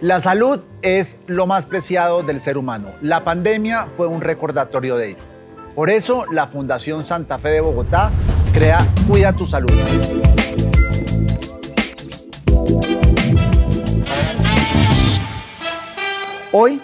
La salud es lo más preciado del ser humano. La pandemia fue un recordatorio de ello. Por eso, la Fundación Santa Fe de Bogotá crea Cuida tu Salud. Hoy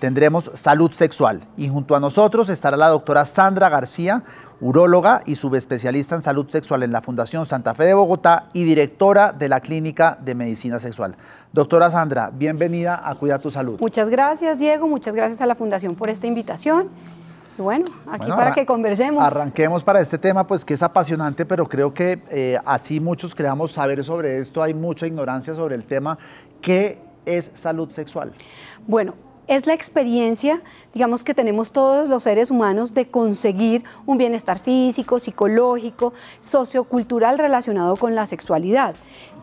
tendremos salud sexual y junto a nosotros estará la doctora Sandra García, uróloga y subespecialista en salud sexual en la Fundación Santa Fe de Bogotá y directora de la Clínica de Medicina Sexual. Doctora Sandra, bienvenida a Cuida tu Salud. Muchas gracias, Diego. Muchas gracias a la Fundación por esta invitación. Y bueno, aquí para que conversemos. Arranquemos para este tema, pues que es apasionante, pero creo que eh, así muchos creamos saber sobre esto. Hay mucha ignorancia sobre el tema. ¿Qué es salud sexual? Bueno, es la experiencia, digamos, que tenemos todos los seres humanos de conseguir un bienestar físico, psicológico, sociocultural relacionado con la sexualidad.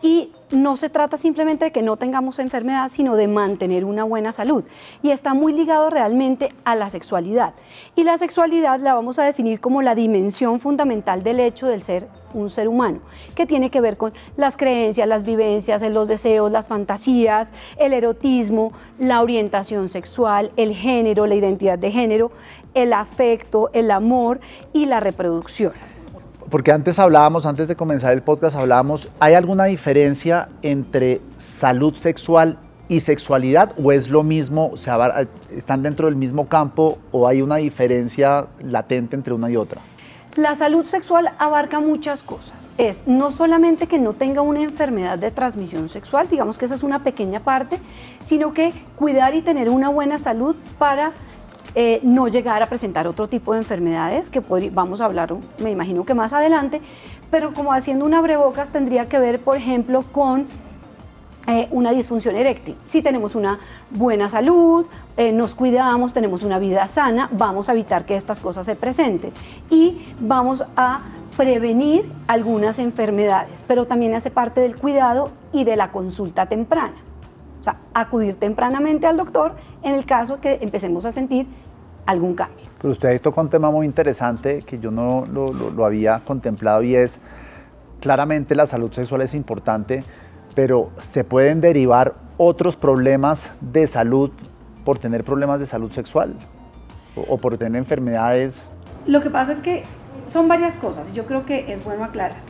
Y no se trata simplemente de que no tengamos enfermedad, sino de mantener una buena salud. Y está muy ligado realmente a la sexualidad. Y la sexualidad la vamos a definir como la dimensión fundamental del hecho del ser un ser humano, que tiene que ver con las creencias, las vivencias, los deseos, las fantasías, el erotismo, la orientación sexual, el género, la identidad de género, el afecto, el amor y la reproducción porque antes hablábamos, antes de comenzar el podcast hablábamos, ¿hay alguna diferencia entre salud sexual y sexualidad o es lo mismo, o sea, están dentro del mismo campo o hay una diferencia latente entre una y otra? La salud sexual abarca muchas cosas. Es no solamente que no tenga una enfermedad de transmisión sexual, digamos que esa es una pequeña parte, sino que cuidar y tener una buena salud para eh, no llegar a presentar otro tipo de enfermedades que vamos a hablar, me imagino que más adelante, pero como haciendo una abrebocas tendría que ver, por ejemplo, con eh, una disfunción eréctil. Si tenemos una buena salud, eh, nos cuidamos, tenemos una vida sana, vamos a evitar que estas cosas se presenten y vamos a prevenir algunas enfermedades, pero también hace parte del cuidado y de la consulta temprana. O sea, acudir tempranamente al doctor en el caso que empecemos a sentir algún cambio. Pero usted ahí tocó un tema muy interesante que yo no lo, había contemplado y es, claramente la salud sexual es importante, pero se pueden derivar otros problemas de salud por tener problemas de salud sexual o, por tener enfermedades. Lo que pasa es que son varias cosas y yo creo que es bueno aclarar.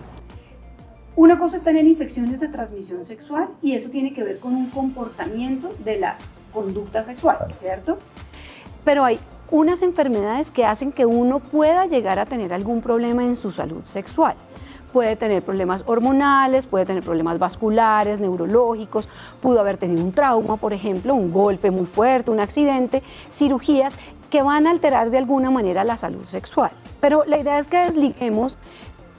Una cosa es tener infecciones de transmisión sexual y eso tiene que ver con un comportamiento de la conducta sexual, ¿cierto? Pero hay unas enfermedades que hacen que uno pueda llegar a tener algún problema en su salud sexual. Puede tener problemas hormonales, puede tener problemas vasculares, neurológicos, pudo haber tenido un trauma, por ejemplo, un golpe muy fuerte, un accidente, cirugías que van a alterar de alguna manera la salud sexual. Pero la idea es que desliguemos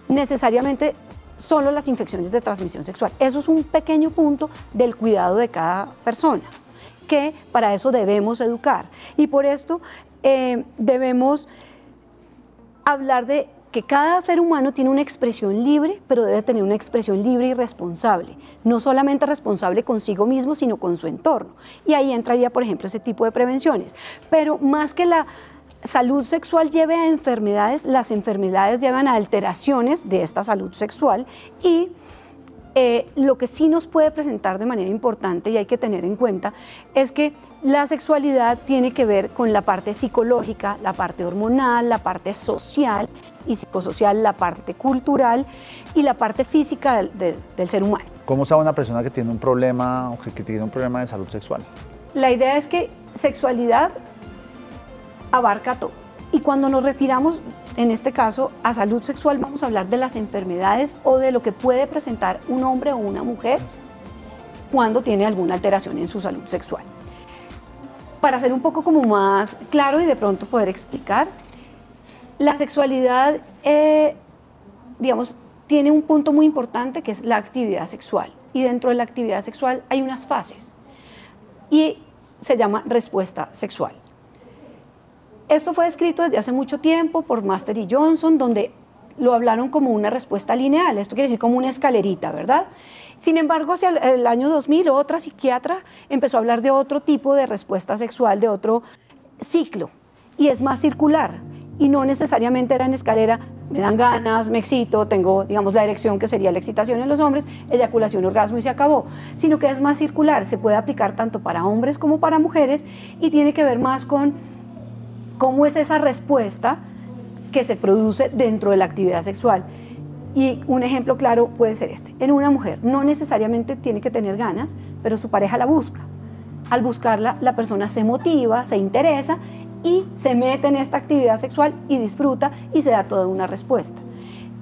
necesariamente solo las infecciones de transmisión sexual. Eso es un pequeño punto del cuidado de cada persona que para eso debemos educar. Y por esto eh, debemos hablar de que cada ser humano tiene una expresión libre, pero debe tener una expresión libre y responsable. No solamente responsable consigo mismo, sino con su entorno. Y ahí entraría, por ejemplo, ese tipo de prevenciones. Pero más que la salud sexual lleve a enfermedades, las enfermedades llevan a alteraciones de esta salud sexual y eh, lo que sí nos puede presentar de manera importante y hay que tener en cuenta es que la sexualidad tiene que ver con la parte psicológica, la parte hormonal, la parte social y psicosocial, la parte cultural y la parte física del, ser humano. ¿Cómo sabe una persona que tiene un problema o que tiene un problema de salud sexual? La idea es que sexualidad abarca todo. Y cuando nos refiramos en este caso, a salud sexual vamos a hablar de las enfermedades o de lo que puede presentar un hombre o una mujer cuando tiene alguna alteración en su salud sexual. Para ser un poco como más claro y de pronto poder explicar, la sexualidad, eh, digamos, tiene un punto muy importante que es la actividad sexual. Y dentro de la actividad sexual hay unas fases y se llama respuesta sexual. Esto fue escrito desde hace mucho tiempo por Master y Johnson, donde lo hablaron como una respuesta lineal, esto quiere decir como una escalerita, ¿verdad? Sin embargo, hacia el, año 2000, otra psiquiatra empezó a hablar de otro tipo de respuesta sexual, de otro ciclo, y es más circular. y no necesariamente era en escalera, me dan ganas, me excito, tengo, digamos, la erección que sería la excitación en los hombres, eyaculación, orgasmo y se acabó, sino que es más circular, se puede aplicar tanto para hombres como para mujeres y tiene que ver más con cómo es esa respuesta que se produce dentro de la actividad sexual. Y un ejemplo claro puede ser este. En una mujer no necesariamente tiene que tener ganas, pero su pareja la busca. Al buscarla, la persona se motiva, se interesa y se mete en esta actividad sexual y disfruta y se da toda una respuesta.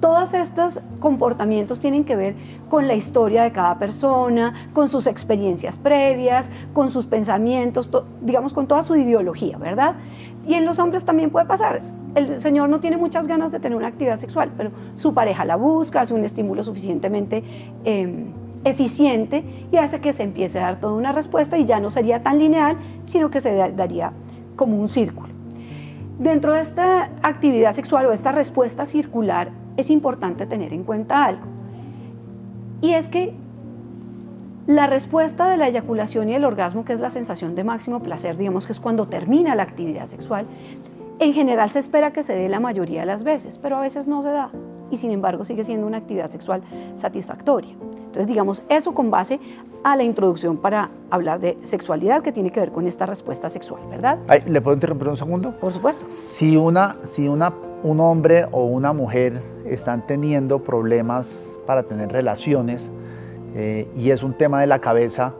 Todos estos comportamientos tienen que ver con la historia de cada persona, con sus experiencias previas, con sus pensamientos, digamos con toda su ideología, ¿verdad? Y en los hombres también puede pasar. El señor no tiene muchas ganas de tener una actividad sexual, pero su pareja la busca, hace un estímulo suficientemente em, eficiente y hace que se empiece a dar toda una respuesta y ya no sería tan lineal, sino que se daría como un círculo. Dentro de esta actividad sexual o esta respuesta circular es importante tener en cuenta algo. Y es que la respuesta de la eyaculación y el orgasmo, que es la sensación de máximo placer, digamos que es cuando termina la actividad sexual, en general se espera que se dé la mayoría de las veces, pero a veces no se da y sin embargo sigue siendo una actividad sexual satisfactoria. Entonces, digamos, eso con base a la introducción para hablar de sexualidad que tiene que ver con esta respuesta sexual, ¿verdad? ¿Le puedo interrumpir un segundo? Por supuesto. Si, una, si una, un hombre o una mujer están teniendo problemas para tener relaciones eh, y es un tema de la cabeza,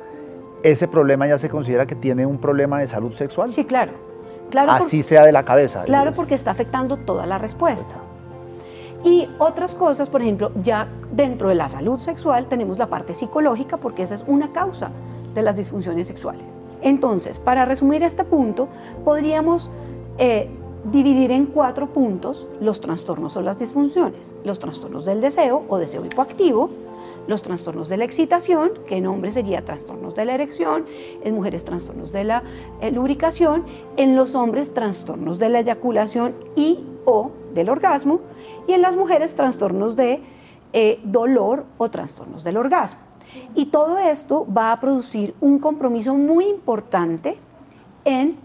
¿ese problema ya se considera que tiene un problema de salud sexual? Sí, claro. claro Así sea de la cabeza. Claro, porque está afectando toda la respuesta. Y otras cosas, por ejemplo, ya dentro de la salud sexual tenemos la parte psicológica porque esa es una causa de las disfunciones sexuales. Entonces, para resumir este punto, podríamos eh, dividir en cuatro puntos los trastornos o las disfunciones. Los trastornos del deseo o deseo hipoactivo, los trastornos de la excitación, que en hombres sería trastornos de la erección, en mujeres trastornos de la eh, lubricación, en los hombres trastornos de la eyaculación y o del orgasmo, y en las mujeres trastornos de eh, dolor o trastornos del orgasmo. Y todo esto va a producir un compromiso muy importante en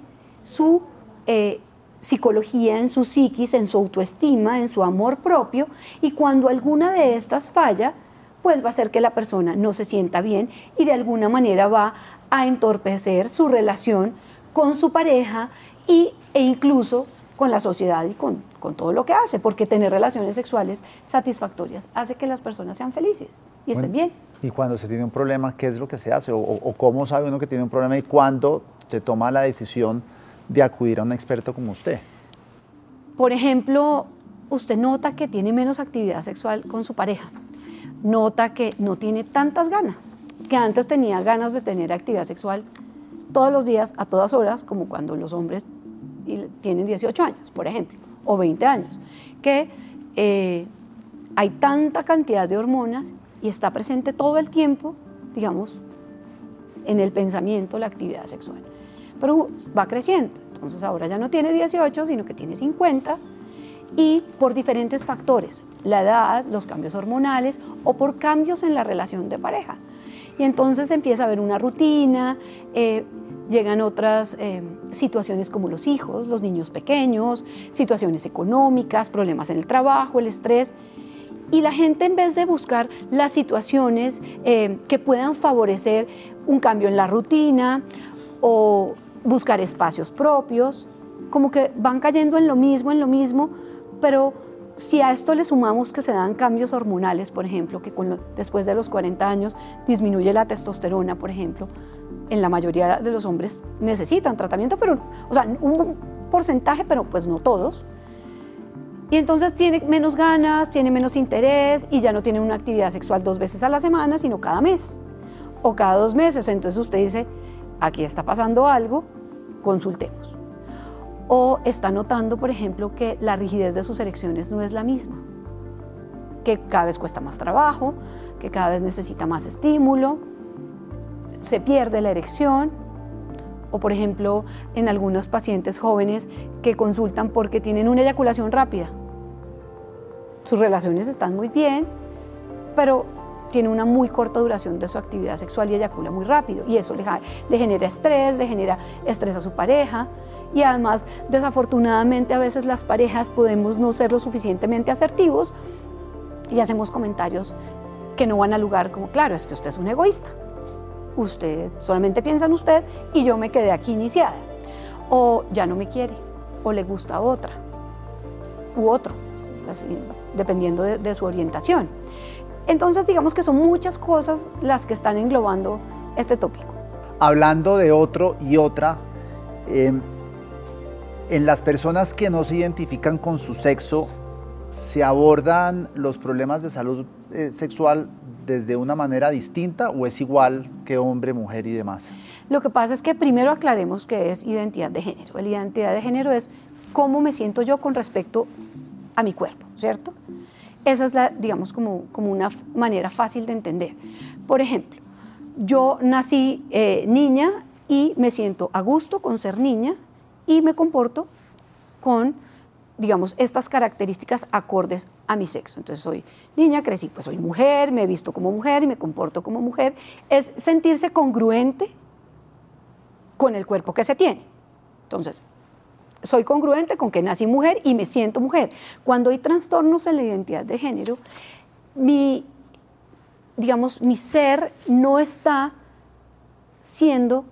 su eh, psicología, en su psiquis, en su autoestima, en su amor propio, y cuando alguna de estas falla, pues va a hacer que la persona no se sienta bien y de alguna manera va a entorpecer su relación con su pareja y, e incluso con la sociedad y con con todo lo que hace, porque tener relaciones sexuales satisfactorias hace que las personas sean felices y estén bien. Y cuando se tiene un problema, ¿qué es lo que se hace? O, cómo sabe uno que tiene un problema y cuándo se toma la decisión de acudir a un experto como usted? Por ejemplo, usted nota que tiene menos actividad sexual con su pareja, nota que no tiene tantas ganas, que antes tenía ganas de tener actividad sexual todos los días, a todas horas, como cuando los hombres tienen 18 años, por ejemplo o 20 años, que eh, hay tanta cantidad de hormonas y está presente todo el tiempo, digamos, en el pensamiento la actividad sexual. Pero va creciendo, entonces ahora ya no tiene 18, sino que tiene 50 y por diferentes factores, la edad, los cambios hormonales o por cambios en la relación de pareja. Y entonces empieza a haber una rutina, eh, llegan otras eh, situaciones como los hijos, los niños pequeños, situaciones económicas, problemas en el trabajo, el estrés. Y la gente en vez de buscar las situaciones eh, que puedan favorecer un cambio en la rutina o buscar espacios propios, como que van cayendo en lo mismo, en lo mismo, pero si a esto le sumamos que se dan cambios hormonales, por ejemplo, que después de los 40 años disminuye la testosterona, por ejemplo, en la mayoría de los hombres necesitan tratamiento, pero, o sea, un porcentaje, pero pues no todos. Y entonces tiene menos ganas, tiene menos interés y ya no tiene una actividad sexual dos veces a la semana, sino cada mes o cada dos meses. Entonces usted dice, aquí está pasando algo, consultemos. O está notando, por ejemplo, que la rigidez de sus erecciones no es la misma, que cada vez cuesta más trabajo, que cada vez necesita más estímulo, se pierde la erección, o por ejemplo en algunos pacientes jóvenes que consultan porque tienen una eyaculación rápida. Sus relaciones están muy bien, pero tiene una muy corta duración de su actividad sexual y eyacula muy rápido. Y eso le, le genera estrés, le genera estrés a su pareja. Y además, desafortunadamente, a veces las parejas podemos no ser lo suficientemente asertivos y hacemos comentarios que no van al lugar como, claro, es que usted es un egoísta. Usted solamente piensa en usted y yo me quedé aquí iniciada. O ya no me quiere, o le gusta otra, u otro, dependiendo de su orientación. Entonces digamos que son muchas cosas las que están englobando este tópico. Hablando de otro y otra, em, en las personas que no se identifican con su sexo, ¿se abordan los problemas de salud eh, sexual desde una manera distinta o es igual que hombre, mujer y demás? Lo que pasa es que primero aclaremos qué es identidad de género. La identidad de género es cómo me siento yo con respecto a mi cuerpo, ¿cierto? Esa es la, digamos, como, como una manera fácil de entender. Por ejemplo, yo nací eh, niña y me siento a gusto con ser niña y me comporto con, digamos, estas características acordes a mi sexo. Entonces soy niña, crecí, pues soy mujer, me he visto como mujer y me comporto como mujer. Es sentirse congruente con el cuerpo que se tiene. Entonces, soy congruente con que nací mujer y me siento mujer. Cuando hay trastornos en la identidad de género, mi, digamos, mi ser no está siendo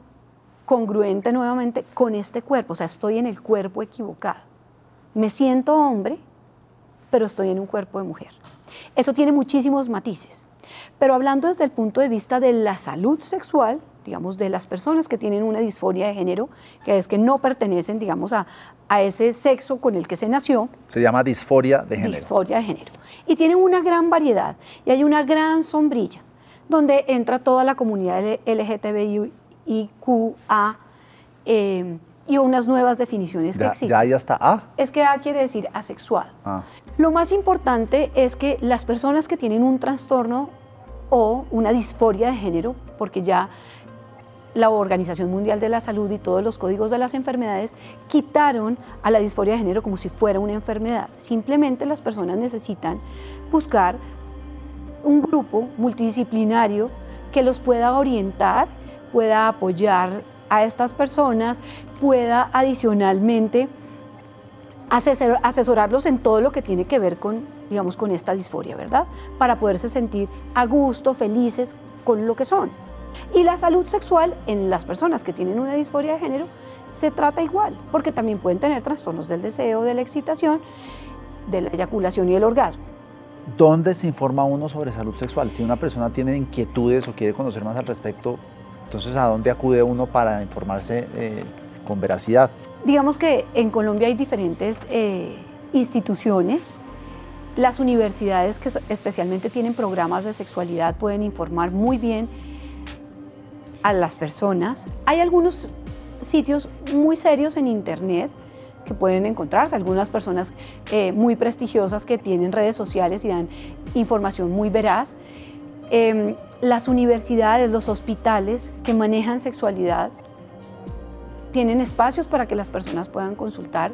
congruente nuevamente con este cuerpo, o sea, estoy en el cuerpo equivocado. Me siento hombre, pero estoy en un cuerpo de mujer. Eso tiene muchísimos matices. Pero hablando desde el punto de vista de la salud sexual, digamos, de las personas que tienen una disforia de género, que es que no pertenecen, digamos, a, a ese sexo con el que se nació. Se llama disforia de género. Disforia de género. Y tienen una gran variedad y hay una gran sombrilla donde entra toda la comunidad LGTBIQA eh, y unas nuevas definiciones que existen. Ya, ya está A. Es que A quiere decir asexual. Ah. Lo más importante es que las personas que tienen un trastorno o una disforia de género, porque ya la Organización Mundial de la Salud y todos los códigos de las enfermedades quitaron a la disforia de género como si fuera una enfermedad. Simplemente las personas necesitan buscar un grupo multidisciplinario que los pueda orientar, pueda apoyar a estas personas, pueda adicionalmente asesorarlos en todo lo que tiene que ver con, digamos, con esta disforia, ¿verdad? Para poderse sentir a gusto, felices con lo que son. Y la salud sexual en las personas que tienen una disforia de género se trata igual, porque también pueden tener trastornos del deseo, de la excitación, de la eyaculación y el orgasmo. ¿Dónde se informa uno sobre salud sexual? Si una persona tiene inquietudes o quiere conocer más al respecto, entonces ¿a dónde acude uno para informarse eh, con veracidad? Digamos que en Colombia hay diferentes eh, instituciones. Las universidades que especialmente tienen programas de sexualidad pueden informar muy bien a las personas. Hay algunos sitios muy serios en Internet que pueden encontrarse, algunas personas eh, muy prestigiosas que tienen redes sociales y dan información muy veraz. Em, las universidades, los hospitales que manejan sexualidad tienen espacios para que las personas puedan consultar.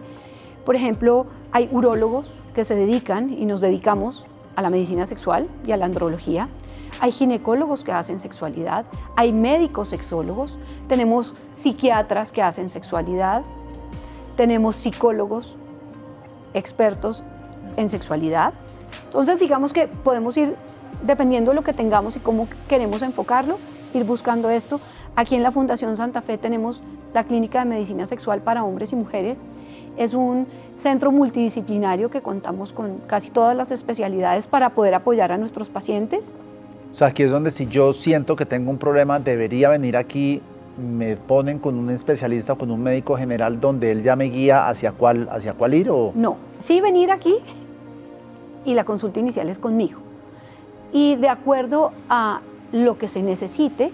Por ejemplo, hay urólogos que se dedican y nos dedicamos a la medicina sexual y a la andrología. Hay ginecólogos que hacen sexualidad, hay médicos sexólogos, tenemos psiquiatras que hacen sexualidad, tenemos psicólogos expertos en sexualidad. Entonces digamos que podemos ir, dependiendo de lo que tengamos y cómo queremos enfocarlo, ir buscando esto. Aquí en la Fundación Santa Fe tenemos la Clínica de Medicina Sexual para Hombres y Mujeres. Es un centro multidisciplinario que contamos con casi todas las especialidades para poder apoyar a nuestros pacientes. O sea, aquí es donde si yo siento que tengo un problema, debería venir aquí, me ponen con un especialista o con un médico general donde él ya me guía hacia cuál, hacia cuál ir o... No, sí venir aquí y la consulta inicial es conmigo. Y de acuerdo a lo que se necesite,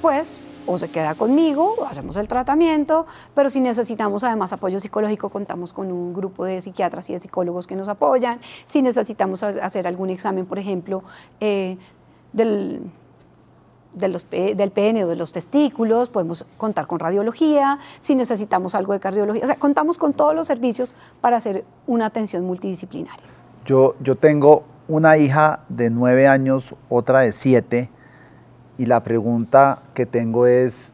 pues o se queda conmigo, hacemos el tratamiento, pero si necesitamos además apoyo psicológico, contamos con un grupo de psiquiatras y de psicólogos que nos apoyan. Si necesitamos hacer algún examen, por ejemplo, eh, del, del pene o de los testículos, podemos contar con radiología, si necesitamos algo de cardiología, o sea, contamos con todos los servicios para hacer una atención multidisciplinaria. Yo, yo tengo una hija de nueve años, otra de siete, y la pregunta que tengo es,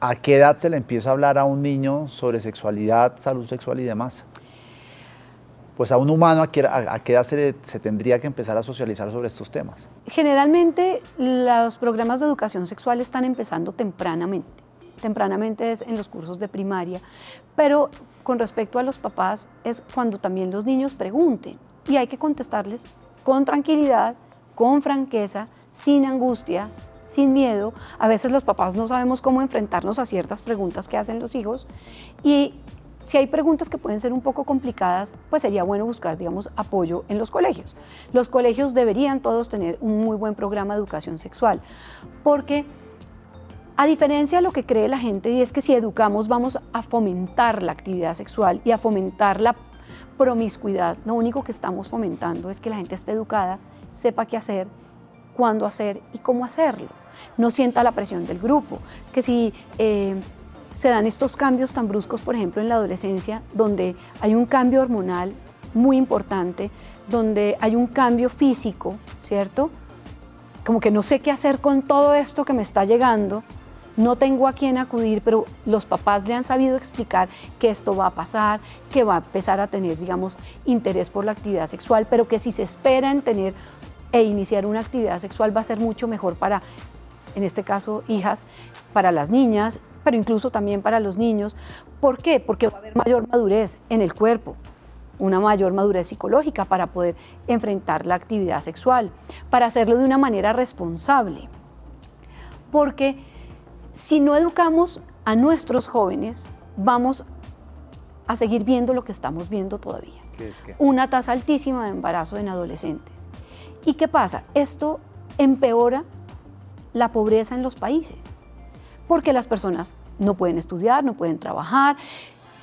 ¿a qué edad se le empieza a hablar a un niño sobre sexualidad, salud sexual y demás? Pues a un humano, ¿a qué, edad se, se tendría que empezar a socializar sobre estos temas? Generalmente los programas de educación sexual están empezando tempranamente. Tempranamente es en los cursos de primaria, pero con respecto a los papás es cuando también los niños pregunten y hay que contestarles con tranquilidad, con franqueza, sin angustia, sin miedo. A veces los papás no sabemos cómo enfrentarnos a ciertas preguntas que hacen los hijos y si hay preguntas que pueden ser un poco complicadas, pues sería bueno buscar, digamos, apoyo en los colegios. Los colegios deberían todos tener un muy buen programa de educación sexual, porque a diferencia de lo que cree la gente, y es que si educamos vamos a fomentar la actividad sexual y a fomentar la promiscuidad, lo único que estamos fomentando es que la gente esté educada, sepa qué hacer, cuándo hacer y cómo hacerlo. No sienta la presión del grupo, que si eh, se dan estos cambios tan bruscos, por ejemplo, en la adolescencia, donde hay un cambio hormonal muy importante, donde hay un cambio físico, ¿cierto? Como que no sé qué hacer con todo esto que me está llegando, no tengo a quién acudir, pero los papás le han sabido explicar que esto va a pasar, que va a empezar a tener, digamos, interés por la actividad sexual, pero que si se espera en tener e iniciar una actividad sexual va a ser mucho mejor para, en este caso, hijas, para las niñas, pero incluso también para los niños. ¿Por qué? Porque va a haber mayor madurez en el cuerpo, una mayor madurez psicológica para poder enfrentar la actividad sexual, para hacerlo de una manera responsable. Porque si no educamos a nuestros jóvenes, vamos a seguir viendo lo que estamos viendo todavía. Una tasa altísima de embarazo en adolescentes. ¿Y qué pasa? Esto empeora la pobreza en los países porque las personas no pueden estudiar, no pueden trabajar,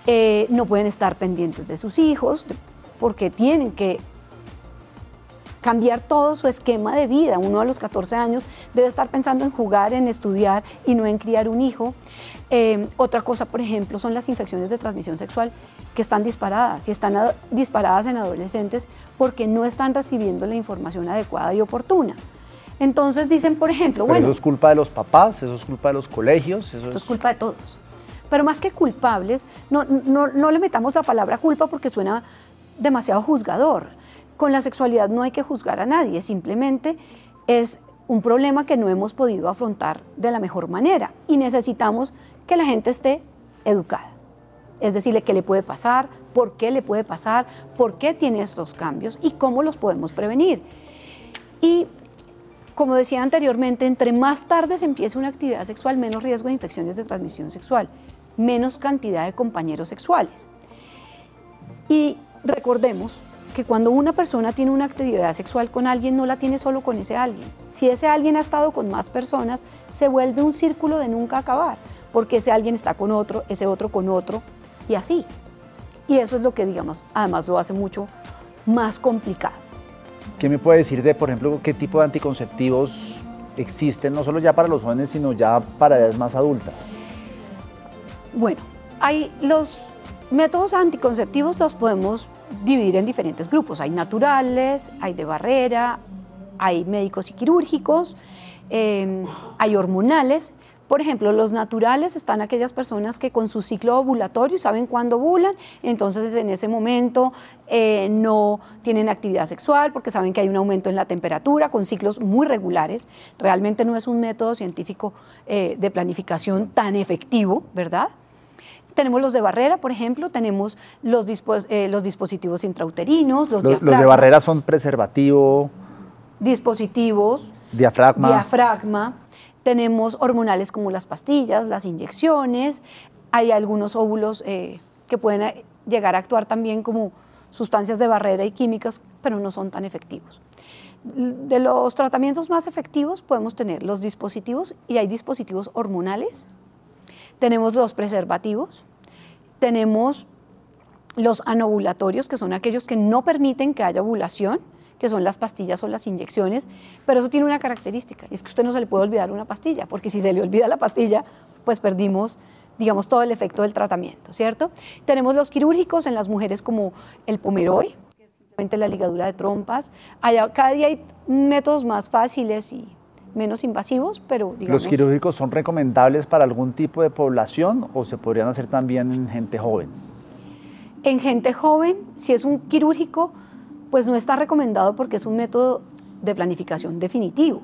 eh, no pueden estar pendientes de sus hijos, porque tienen que cambiar todo su esquema de vida. Uno a los 14 años debe estar pensando en jugar, en estudiar y no en criar un hijo. Eh, otra cosa, por ejemplo, son las infecciones de transmisión sexual que están disparadas y están disparadas en adolescentes porque no están recibiendo la información adecuada y oportuna. Entonces dicen, por ejemplo, bueno... Eso es culpa de los papás, eso es culpa de los colegios. Eso esto es... culpa de todos. Pero más que culpables, no, no, le metamos la palabra culpa porque suena demasiado juzgador. Con la sexualidad no hay que juzgar a nadie, simplemente es un problema que no hemos podido afrontar de la mejor manera y necesitamos que la gente esté educada. Es decirle qué le puede pasar, por qué le puede pasar, por qué tiene estos cambios y cómo los podemos prevenir. Y como decía anteriormente, entre más tarde se empiece una actividad sexual, menos riesgo de infecciones de transmisión sexual, menos cantidad de compañeros sexuales. Y recordemos que cuando una persona tiene una actividad sexual con alguien, no la tiene solo con ese alguien. Si ese alguien ha estado con más personas, se vuelve un círculo de nunca acabar, porque ese alguien está con otro, ese otro con otro, y así. Y eso es lo que, digamos, además lo hace mucho más complicado. ¿Qué me puede decir de, por ejemplo, qué tipo de anticonceptivos existen, no solo ya para los jóvenes, sino ya para edades más adultas? Bueno, hay los métodos anticonceptivos los podemos dividir en diferentes grupos. Hay naturales, hay de barrera, hay médicos y quirúrgicos, eh, hay hormonales por ejemplo, los naturales están aquellas personas que con su ciclo ovulatorio saben cuándo ovulan, entonces en ese momento eh, no tienen actividad sexual porque saben que hay un aumento en la temperatura con ciclos muy regulares. Realmente no es un método científico eh, de planificación tan efectivo, ¿verdad? Tenemos los de barrera, por ejemplo, tenemos los, eh, los dispositivos intrauterinos, los, los, los de barrera son preservativo. Dispositivos. Diafragma. Diafragma. Tenemos hormonales como las pastillas, las inyecciones, hay algunos óvulos eh, que pueden eh, llegar a actuar también como sustancias de barrera y químicas, pero no son tan efectivos. De los tratamientos más efectivos podemos tener los dispositivos y hay dispositivos hormonales, tenemos los preservativos, tenemos los anovulatorios, que son aquellos que no permiten que haya ovulación, que son las pastillas o las inyecciones, pero eso tiene una característica, y es que usted no se le puede olvidar una pastilla, porque si se le olvida la pastilla, pues perdimos digamos, todo el efecto del tratamiento, ¿cierto? Tenemos los quirúrgicos en las mujeres como el Pomeroy, que es la ligadura de trompas. cada día hay métodos más fáciles y menos invasivos, pero digamos... ¿Los quirúrgicos son recomendables para algún tipo de población o se podrían hacer también en gente joven? En gente joven, si es un quirúrgico, pues no está recomendado porque es un método de planificación definitivo.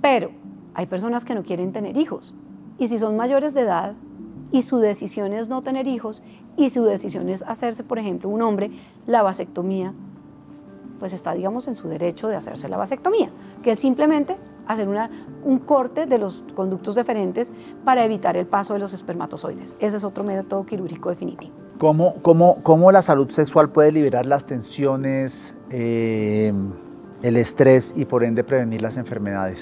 Pero hay personas que no quieren tener hijos y si son mayores de edad y su decisión es no tener hijos y su decisión es hacerse, por ejemplo, un hombre, la vasectomía, pues está, digamos, en su derecho de hacerse la vasectomía, que es simplemente hacer una, un corte de los conductos deferentes para evitar el paso de los espermatozoides. Ese es otro método quirúrgico definitivo. ¿Cómo, cómo, cómo la salud sexual puede liberar las tensiones, eh, el estrés y por ende prevenir las enfermedades?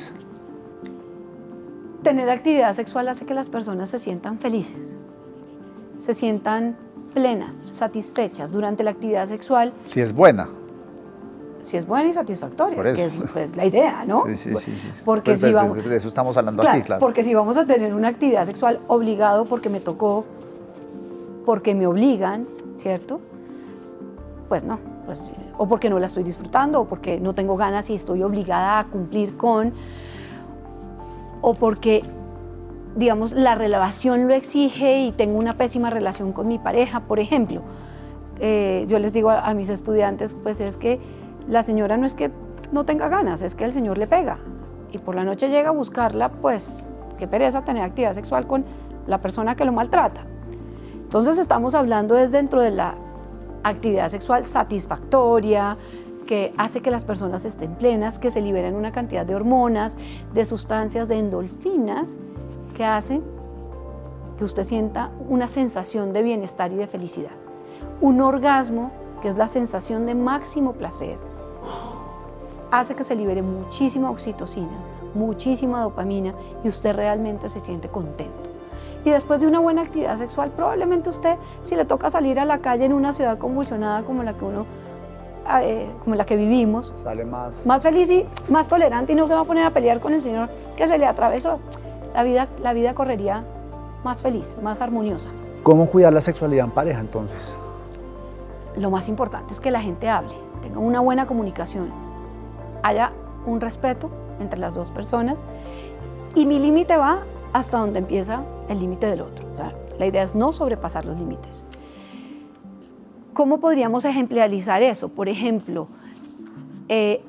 Tener actividad sexual hace que las personas se sientan felices, se sientan plenas, satisfechas durante la actividad sexual. Si es buena. Si es buena y satisfactoria, que es pues, la idea, ¿no? Sí, sí, sí. Porque pues, si pues, vamos, de eso estamos hablando aquí, claro. Porque si vamos a tener una actividad sexual obligado porque me tocó, porque me obligan, ¿cierto? Pues no, pues, o porque no la estoy disfrutando, o porque no tengo ganas y estoy obligada a cumplir con, o porque digamos, la relación lo exige y tengo una pésima relación con mi pareja, por ejemplo. Eh, yo les digo a, mis estudiantes, pues es que la señora no es que no tenga ganas, es que el señor le pega. Y por la noche llega a buscarla, pues qué pereza tener actividad sexual con la persona que lo maltrata. Entonces estamos hablando desde dentro de la actividad sexual satisfactoria, que hace que las personas estén plenas, que se liberen una cantidad de hormonas, de sustancias, de endorfinas, que hacen que usted sienta una sensación de bienestar y de felicidad. Un orgasmo, que es la sensación de máximo placer, hace que se libere muchísima oxitocina, muchísima dopamina y usted realmente se siente contento. Y después de una buena actividad sexual, probablemente usted, si le toca salir a la calle en una ciudad convulsionada como la que uno ah, eh, como la que vivimos, sale más más feliz y más tolerante y no se va a poner a pelear con el señor que se le atravesó la vida, la vida correría más feliz, más armoniosa. ¿Cómo cuidar la sexualidad en pareja entonces? Lo más importante es que la gente hable, tenga una buena comunicación, haya un respeto entre las dos personas y mi límite va hasta donde empieza el límite del otro. la idea es no sobrepasar los límites. ¿Cómo podríamos ejemplarizar eso? Por ejemplo, eh,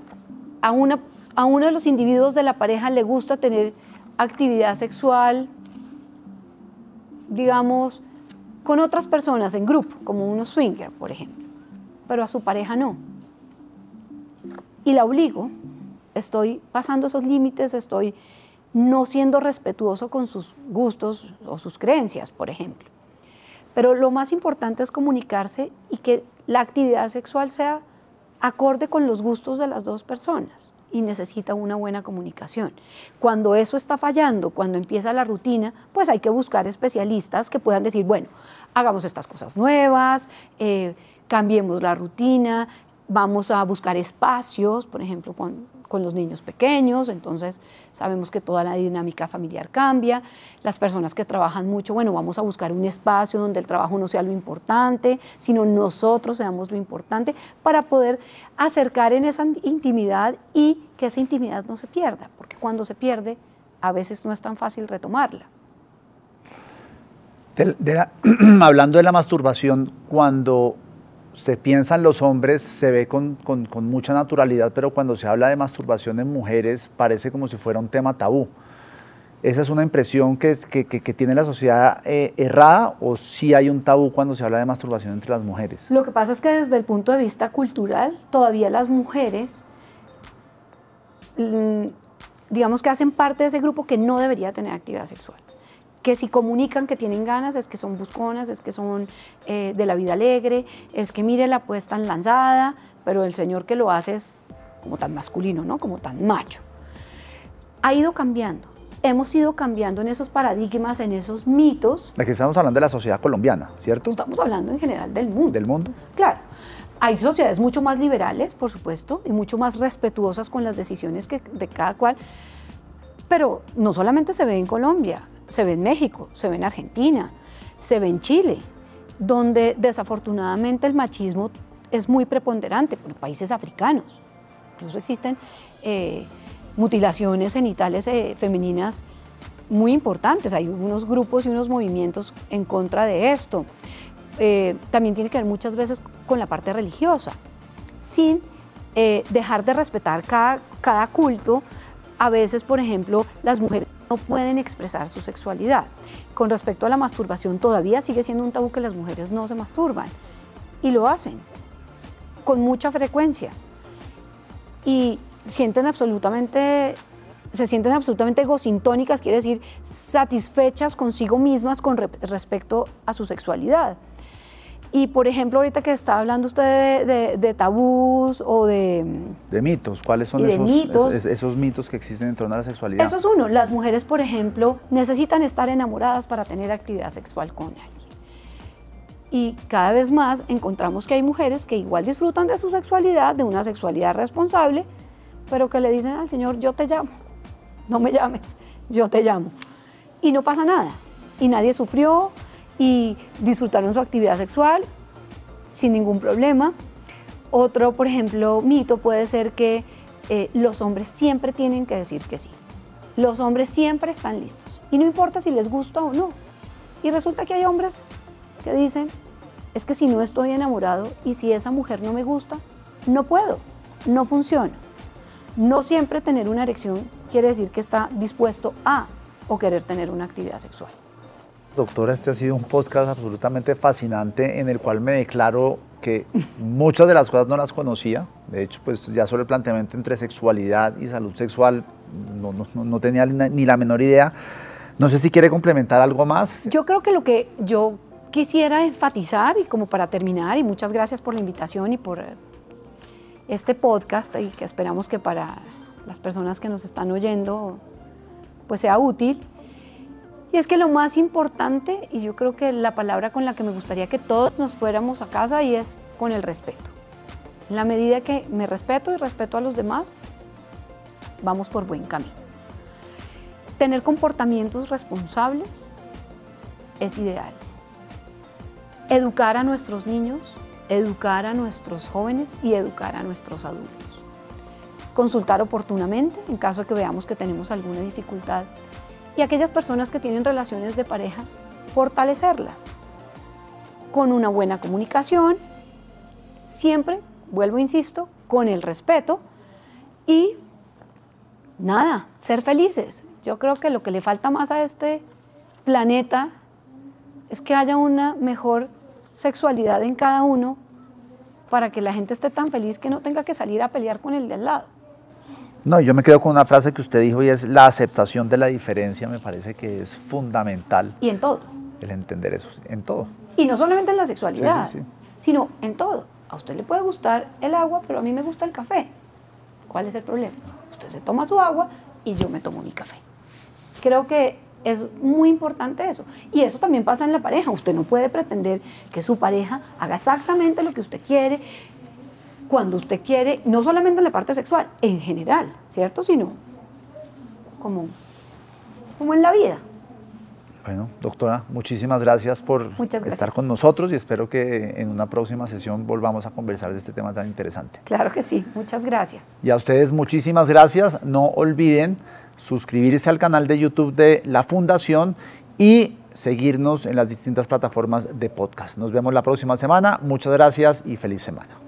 a, una, a uno de los individuos de la pareja le gusta tener actividad sexual, digamos, con otras personas en grupo, como unos swinger, por ejemplo, pero a su pareja no. Y la obligo, estoy pasando esos límites, estoy no siendo respetuoso con sus gustos o sus creencias, por ejemplo. Pero lo más importante es comunicarse y que la actividad sexual sea acorde con los gustos de las dos personas y necesita una buena comunicación. Cuando eso está fallando, cuando empieza la rutina, pues hay que buscar especialistas que puedan decir, bueno, hagamos estas cosas nuevas, eh, cambiemos la rutina, vamos a buscar espacios, por ejemplo, con, con los niños pequeños, entonces sabemos que toda la dinámica familiar cambia. Las personas que trabajan mucho, bueno, vamos a buscar un espacio donde el trabajo no sea lo importante, sino nosotros seamos lo importante para poder acercar en esa intimidad y que esa intimidad no se pierda, porque cuando se pierde, a veces no es tan fácil retomarla. hablando de la masturbación, cuando se piensa en los hombres, se ve con, mucha naturalidad, pero cuando se habla de masturbación en mujeres parece como si fuera un tema tabú. ¿Esa es una impresión que, tiene la sociedad eh, errada o sí hay un tabú cuando se habla de masturbación entre las mujeres? Lo que pasa es que desde el punto de vista cultural, todavía las mujeres, mm, digamos que hacen parte de ese grupo que no debería tener actividad sexual que si comunican que tienen ganas es que son busconas, es que son eh, de la vida alegre, es que mire la pues tan lanzada, pero el señor que lo hace es como tan masculino, ¿no? Como tan macho. Ha ido cambiando. Hemos ido cambiando en esos paradigmas, en esos mitos. Aquí estamos hablando de la sociedad colombiana, ¿cierto? Estamos hablando en general del mundo. ¿Del mundo? Claro. Hay sociedades mucho más liberales, por supuesto, y mucho más respetuosas con las decisiones que, de cada cual, pero no solamente se ve en Colombia, se ve en México, se ve en Argentina, se ve en Chile, donde desafortunadamente el machismo es muy preponderante por países africanos. Incluso existen eh, mutilaciones genitales eh, femeninas muy importantes. Hay unos grupos y unos movimientos en contra de esto. Eh, también tiene que ver muchas veces con la parte religiosa, sin dejar de respetar cada, cada culto. A veces, por ejemplo, las mujeres no pueden expresar su sexualidad. Con respecto a la masturbación, todavía sigue siendo un tabú que las mujeres no se masturban. Y lo hacen con mucha frecuencia. Y sienten absolutamente, se sienten absolutamente egocintónicas, quiere decir satisfechas consigo mismas con respecto a su sexualidad. Y por ejemplo, ahorita que está hablando usted de, tabús o de... De mitos, ¿cuáles son esos mitos? esos mitos que existen en torno a la sexualidad? Eso es uno. Las mujeres, por ejemplo, necesitan estar enamoradas para tener actividad sexual con alguien. Y cada vez más encontramos que hay mujeres que igual disfrutan de su sexualidad, de una sexualidad responsable, pero que le dicen al Señor, yo te llamo, no me llames, yo te llamo. Y no pasa nada. Y nadie sufrió, y disfrutaron su actividad sexual sin ningún problema. Otro, por ejemplo, mito puede ser que eh, los hombres siempre tienen que decir que sí. Los hombres siempre están listos. Y no importa si les gusta o no. Y resulta que hay hombres que dicen, es que si no estoy enamorado y si esa mujer no me gusta, no puedo, no funciona. No siempre tener una erección quiere decir que está dispuesto a o querer tener una actividad sexual. Doctora, este ha sido un podcast absolutamente fascinante en el cual me declaro que muchas de las cosas no las conocía. De hecho, pues ya solo el planteamiento entre sexualidad y salud sexual no, no, no tenía ni la menor idea. No sé si quiere complementar algo más. Yo creo que lo que yo quisiera enfatizar y como para terminar, y muchas gracias por la invitación y por este podcast y que esperamos que para las personas que nos están oyendo pues sea útil y es que lo más importante, y yo creo que la palabra con la que me gustaría que todos nos fuéramos a casa, y es con el respeto. En la medida que me respeto y respeto a los demás, vamos por buen camino. Tener comportamientos responsables es ideal. Educar a nuestros niños, educar a nuestros jóvenes y educar a nuestros adultos. Consultar oportunamente en caso de que veamos que tenemos alguna dificultad y aquellas personas que tienen relaciones de pareja, fortalecerlas con una buena comunicación, siempre, vuelvo, insisto, con el respeto y nada, ser felices. Yo creo que lo que le falta más a este planeta es que haya una mejor sexualidad en cada uno para que la gente esté tan feliz que no tenga que salir a pelear con el de al lado. No, yo me quedo con una frase que usted dijo y es la aceptación de la diferencia, me parece que es fundamental. Y en todo. El entender eso, en todo. Y no solamente en la sexualidad, sino en todo. A usted le puede gustar el agua, pero a mí me gusta el café. ¿Cuál es el problema? Usted se toma su agua y yo me tomo mi café. Creo que es muy importante eso. Y eso también pasa en la pareja. Usted no puede pretender que su pareja haga exactamente lo que usted quiere, cuando usted quiere, no solamente en la parte sexual, en general, ¿cierto? Sino como, como en la vida. Bueno, doctora, muchísimas gracias por estar con nosotros y espero que en una próxima sesión volvamos a conversar de este tema tan interesante. Claro que sí, muchas gracias. Y a ustedes muchísimas gracias. No olviden suscribirse al canal de YouTube de la Fundación y seguirnos en las distintas plataformas de podcast. Nos vemos la próxima semana. Muchas gracias y feliz semana.